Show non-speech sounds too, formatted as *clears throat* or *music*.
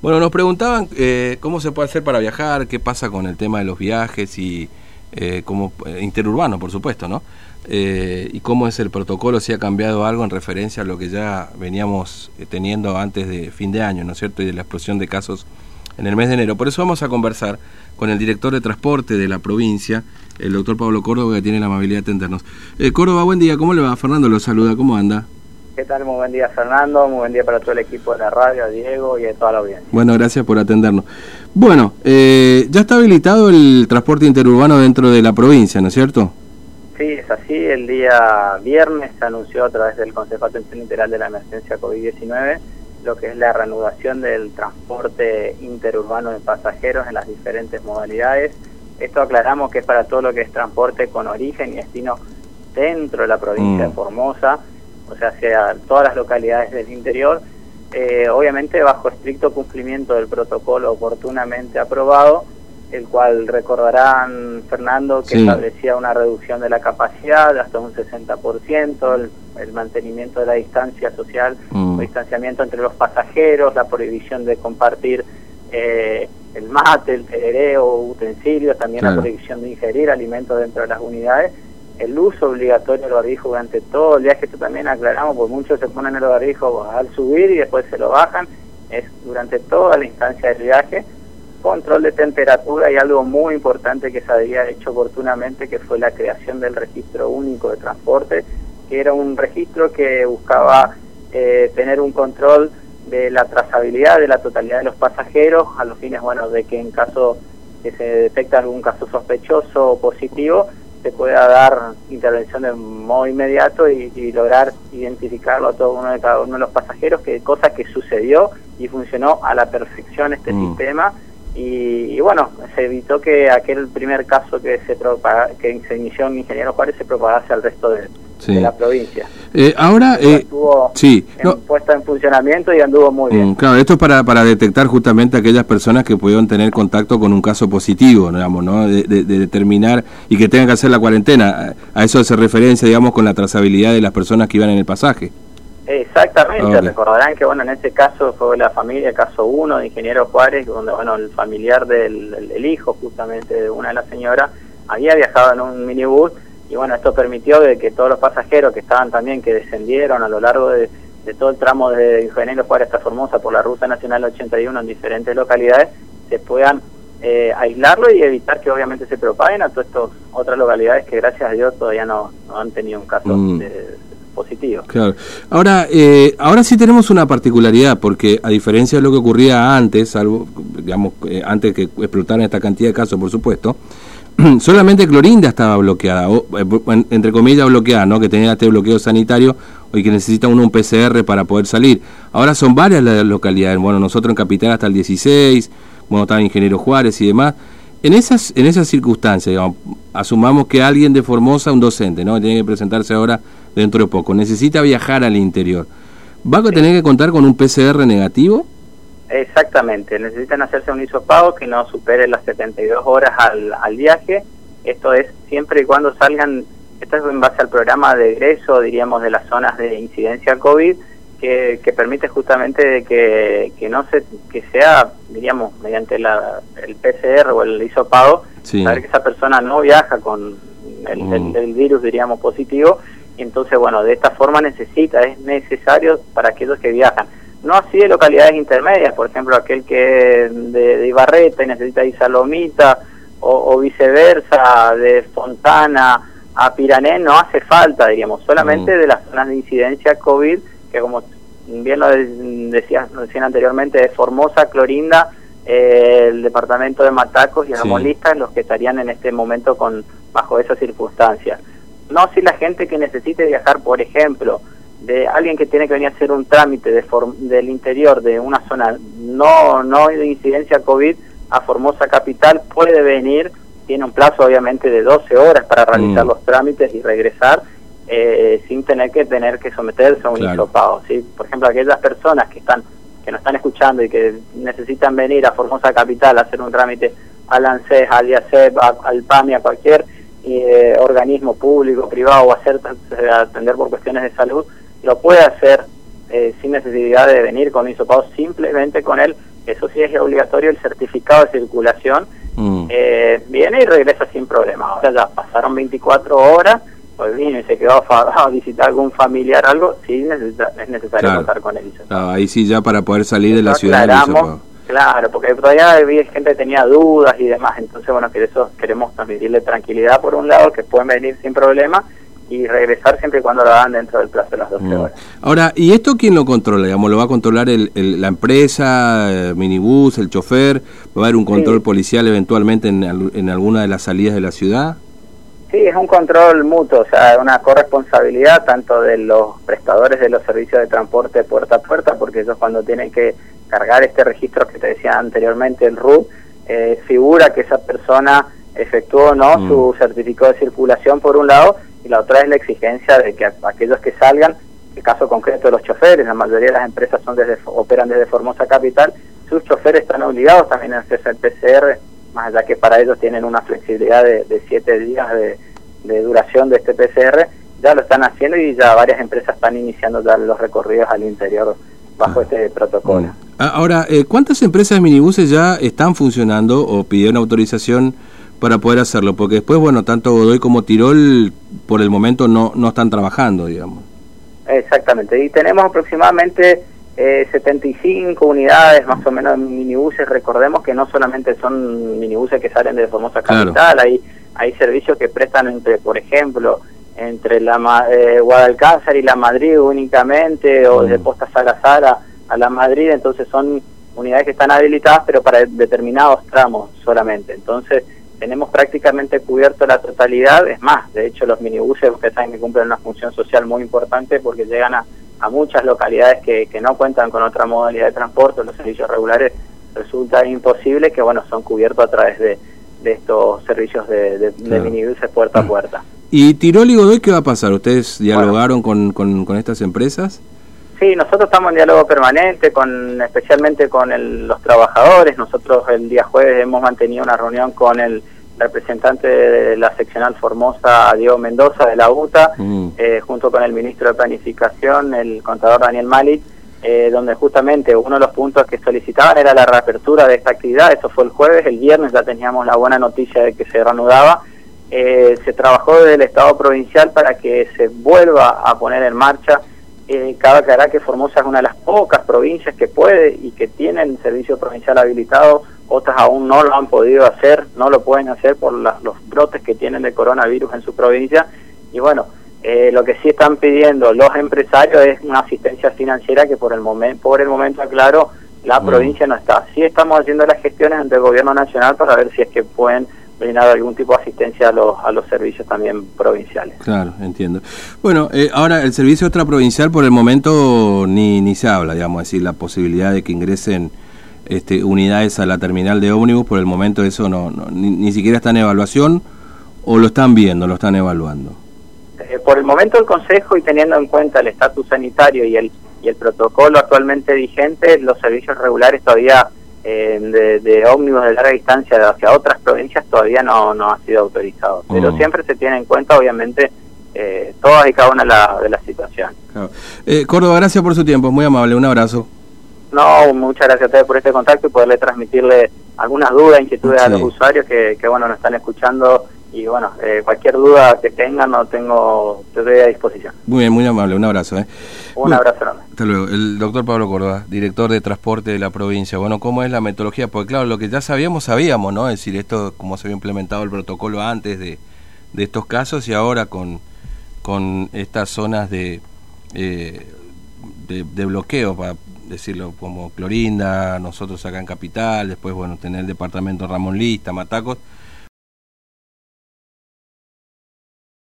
Bueno, nos preguntaban eh, cómo se puede hacer para viajar, qué pasa con el tema de los viajes y eh, cómo eh, interurbano, por supuesto, ¿no? Eh, y cómo es el protocolo, si ha cambiado algo en referencia a lo que ya veníamos teniendo antes de fin de año, ¿no es cierto? Y de la explosión de casos en el mes de enero. Por eso vamos a conversar con el director de transporte de la provincia, el doctor Pablo Córdoba, que tiene la amabilidad de atendernos. Córdoba, buen día, ¿cómo le va? Fernando lo saluda, ¿cómo anda? ¿Qué tal? Muy buen día Fernando, muy buen día para todo el equipo de la radio, a Diego y a toda la audiencia. Bueno, gracias por atendernos. Bueno, eh, ya está habilitado el transporte interurbano dentro de la provincia, ¿no es cierto? Sí, es así. El día viernes se anunció a través del Consejo de Atención Integral de la Emergencia COVID-19 lo que es la reanudación del transporte interurbano de pasajeros en las diferentes modalidades. Esto aclaramos que es para todo lo que es transporte con origen y destino dentro de la provincia de mm. Formosa o sea, sea todas las localidades del interior, eh, obviamente bajo estricto cumplimiento del protocolo oportunamente aprobado, el cual recordarán, Fernando, que establecía una reducción de la capacidad de hasta un 60%, el, el mantenimiento de la distancia social, mm. el distanciamiento entre los pasajeros, la prohibición de compartir eh, el mate, el tereré o utensilios, también la prohibición de ingerir alimentos dentro de las unidades el uso obligatorio del barbijo durante todo el viaje, esto también aclaramos, porque muchos se ponen el barbijo al subir y después se lo bajan, es durante toda la instancia del viaje, control de temperatura y algo muy importante que se había hecho oportunamente, que fue la creación del registro único de transporte, que era un registro que buscaba eh, tener un control de la trazabilidad de la totalidad de los pasajeros, a los fines, bueno, de que en caso que se detecta algún caso sospechoso o positivo, se pueda dar intervención de modo inmediato y, lograr identificarlo a todo uno de cada uno de los pasajeros, que cosa que sucedió y funcionó a la perfección este mm. sistema. Y, bueno, se evitó que aquel primer caso que se, que se inició en Ingeniero Juárez se propagase al resto de, de la provincia. Eh, ahora, eh, estuvo sí, puesta en funcionamiento y anduvo muy bien. Mm, claro, esto es para, para detectar justamente aquellas personas que pudieron tener contacto con un caso positivo, digamos, ¿no? De, determinar y que tengan que hacer la cuarentena. A eso hace referencia, digamos, con la trazabilidad de las personas que iban en el pasaje. Exactamente, recordarán que bueno, en este caso fue la familia, caso 1 de Ingeniero Juárez, donde bueno, el familiar del el hijo justamente de una de las señoras había viajado en un minibús y bueno, esto permitió de que todos los pasajeros que estaban también, que descendieron a lo largo de, todo el tramo de Ingeniero Juárez hasta Formosa por la Ruta Nacional 81 en diferentes localidades, se puedan eh, aislarlo y evitar que obviamente se propaguen a todas estas otras localidades que gracias a Dios todavía no, han tenido un caso mm. positivo. Claro. Ahora, eh, ahora sí tenemos una particularidad, porque a diferencia de lo que ocurría antes, algo, digamos, eh, antes que explotaran esta cantidad de casos, por supuesto, *clears throat* solamente Clorinda estaba bloqueada, eh, entre comillas bloqueada, ¿no? que tenía este bloqueo sanitario y que necesita uno un PCR para poder salir. Ahora son varias las localidades, bueno, nosotros en Capital hasta el 16, bueno, estaba Ingeniero Juárez y demás. En esas, en esas circunstancias, digamos, asumamos que alguien de Formosa, un docente, ¿no? Tiene que presentarse ahora dentro de poco, necesita viajar al interior. ¿Va a tener que contar con un PCR negativo? Exactamente, necesitan hacerse un hisopado que no supere las 72 horas al, al viaje. Esto es siempre y cuando salgan, esto es en base al programa de egreso, diríamos, de las zonas de incidencia COVID, que, que permite justamente que, que no se, que sea, diríamos, mediante la, el PCR o el hisopado, saber que esa persona no viaja con el, el, el virus, diríamos, positivo. Y entonces, bueno, de esta forma necesita, es necesario para aquellos que viajan no así de localidades intermedias, por ejemplo, aquel que es de, Ibarreta y necesita ir a Lomita, o, viceversa, de Fontana a Pirané, no hace falta, diríamos, solamente mm. de las zonas de incidencia COVID, que como bien lo decía, decían anteriormente, de Formosa, Clorinda, eh, el departamento de Matacos y Armolista, los que estarían en este momento con bajo esas circunstancias. No si la gente que necesite viajar, por ejemplo, de alguien que tiene que venir a hacer un trámite de del interior de una zona no no de incidencia COVID a Formosa Capital puede venir, tiene un plazo obviamente de 12 horas para realizar mm. los trámites y regresar eh, sin tener que tener que someterse a un claro. ¿sí? Por ejemplo, aquellas personas que están que nos están escuchando y que necesitan venir a Formosa Capital a hacer un trámite al ANSES, al IACEP, al PAMI, a cualquier eh, organismo público, privado o hacer atender por cuestiones de salud, lo puede hacer eh, sin necesidad de venir con un hisopado, simplemente con el eso sí es obligatorio el certificado de circulación, mm. eh, viene y regresa sin problema. Ahora ya pasaron 24 horas, pues vino y se quedó a, visitar algún familiar algo, sí es necesario contar con él. ahí sí ya para poder salir de la ciudad. Claro, porque todavía había gente que tenía dudas y demás, entonces bueno, que eso queremos transmitirle tranquilidad por un lado, que pueden venir sin problema y regresar siempre y cuando lo hagan dentro del plazo de las 12 mm. horas. Ahora, ¿y esto quién lo controla? Digamos, ¿Lo va a controlar el, la empresa, el minibús, el chofer? ¿Va a haber un control policial eventualmente en, en alguna de las salidas de la ciudad? Sí, es un control mutuo, o sea, una corresponsabilidad tanto de los prestadores de los servicios de transporte puerta a puerta, porque ellos cuando tienen que cargar este registro que te decía anteriormente, el RUT, eh, figura que esa persona efectuó no mm. su certificado de circulación por un lado y la otra es la exigencia de que aquellos que salgan, el caso concreto de los choferes, la mayoría de las empresas son desde, operan desde Formosa Capital, sus choferes están obligados también a hacerse el PCR más allá que para ellos tienen una flexibilidad de, siete días de, duración de este PCR, ya lo están haciendo y ya varias empresas están iniciando ya los recorridos al interior bajo ah. este protocolo. Ah, ahora, eh, ¿cuántas empresas de minibuses ya están funcionando o pidieron autorización para poder hacerlo? Porque después, bueno, tanto Godoy como Tirol por el momento no, no están trabajando, digamos. Exactamente, y tenemos aproximadamente eh, 75 unidades más o menos de minibuses. Recordemos que no solamente son minibuses que salen de Formosa Capital, hay, hay servicios que prestan entre, por ejemplo, entre la eh, Guadalcázar y la Madrid únicamente, o de. Posta Salazar a la Madrid, entonces son unidades que están habilitadas, pero para determinados tramos solamente. Entonces, tenemos prácticamente cubierto la totalidad, es más, de hecho los minibuses, ustedes saben que cumplen una función social muy importante porque llegan a a muchas localidades que, que no cuentan con otra modalidad de transporte, los servicios regulares resulta imposible que bueno son cubiertos a través de, de estos servicios de, de, minibuses puerta a mm. puerta. ¿Y Tirol y Godoy qué va a pasar? ¿Ustedes dialogaron con, con, con, estas empresas? Sí, nosotros estamos en diálogo permanente, con especialmente con los trabajadores. Nosotros el día jueves hemos mantenido una reunión con el representante de la seccional Formosa, Diego Mendoza, de la UTA, mm. eh, junto con el ministro de Planificación, el contador Daniel Malik, eh, donde justamente uno de los puntos que solicitaban era la reapertura de esta actividad. Eso fue el jueves, el viernes ya teníamos la buena noticia de que se reanudaba. Eh, se trabajó desde el Estado provincial para que se vuelva a poner en marcha. Eh, cabe aclarar que Formosa es una de las pocas provincias que puede y que tienen servicio provincial habilitado otras aún no lo han podido hacer, no lo pueden hacer por los brotes que tienen de coronavirus en su provincia. Y bueno, eh, lo que sí están pidiendo los empresarios es una asistencia financiera que por el, momento por el momento, aclaro, la provincia no está. Sí estamos haciendo las gestiones ante el gobierno nacional para ver si es que pueden brindar algún tipo de asistencia a los, a los servicios también provinciales. Claro, entiendo. Bueno, eh, ahora el servicio extraprovincial por el momento ni, ni se habla, digamos, decir, la posibilidad de que ingresen este, unidades a la terminal de ómnibus, por el momento eso no, ni, siquiera está en evaluación o lo están viendo, lo están evaluando. Eh, por el momento el Consejo y teniendo en cuenta el estatus sanitario y el, y el protocolo actualmente vigente, los servicios regulares todavía eh, de, de, ómnibus de larga distancia hacia otras provincias todavía no, no ha sido autorizado. Pero mm. siempre se tiene en cuenta, obviamente, eh, todas y cada una de las la situaciones. Córdoba, gracias por su tiempo, muy amable, un abrazo. No, muchas gracias a ustedes por este contacto y poderle transmitirle algunas dudas, inquietudes a los usuarios que, que, bueno, nos están escuchando y bueno, eh, cualquier duda que tengan, no tengo, te doy a disposición. Muy bien, muy amable, un abrazo. ¿eh? Un abrazo enorme. Hasta luego. El doctor Pablo Córdoba, director de transporte de la provincia. Bueno, ¿cómo es la metodología? Porque claro, lo que ya sabíamos, sabíamos, ¿no? Es decir, esto, cómo se había implementado el protocolo antes de, de estos casos y ahora con, con estas zonas de, eh, de, de bloqueo para decirlo como Clorinda, nosotros acá en Capital, después bueno, tener el departamento Ramón Lista, Matacos,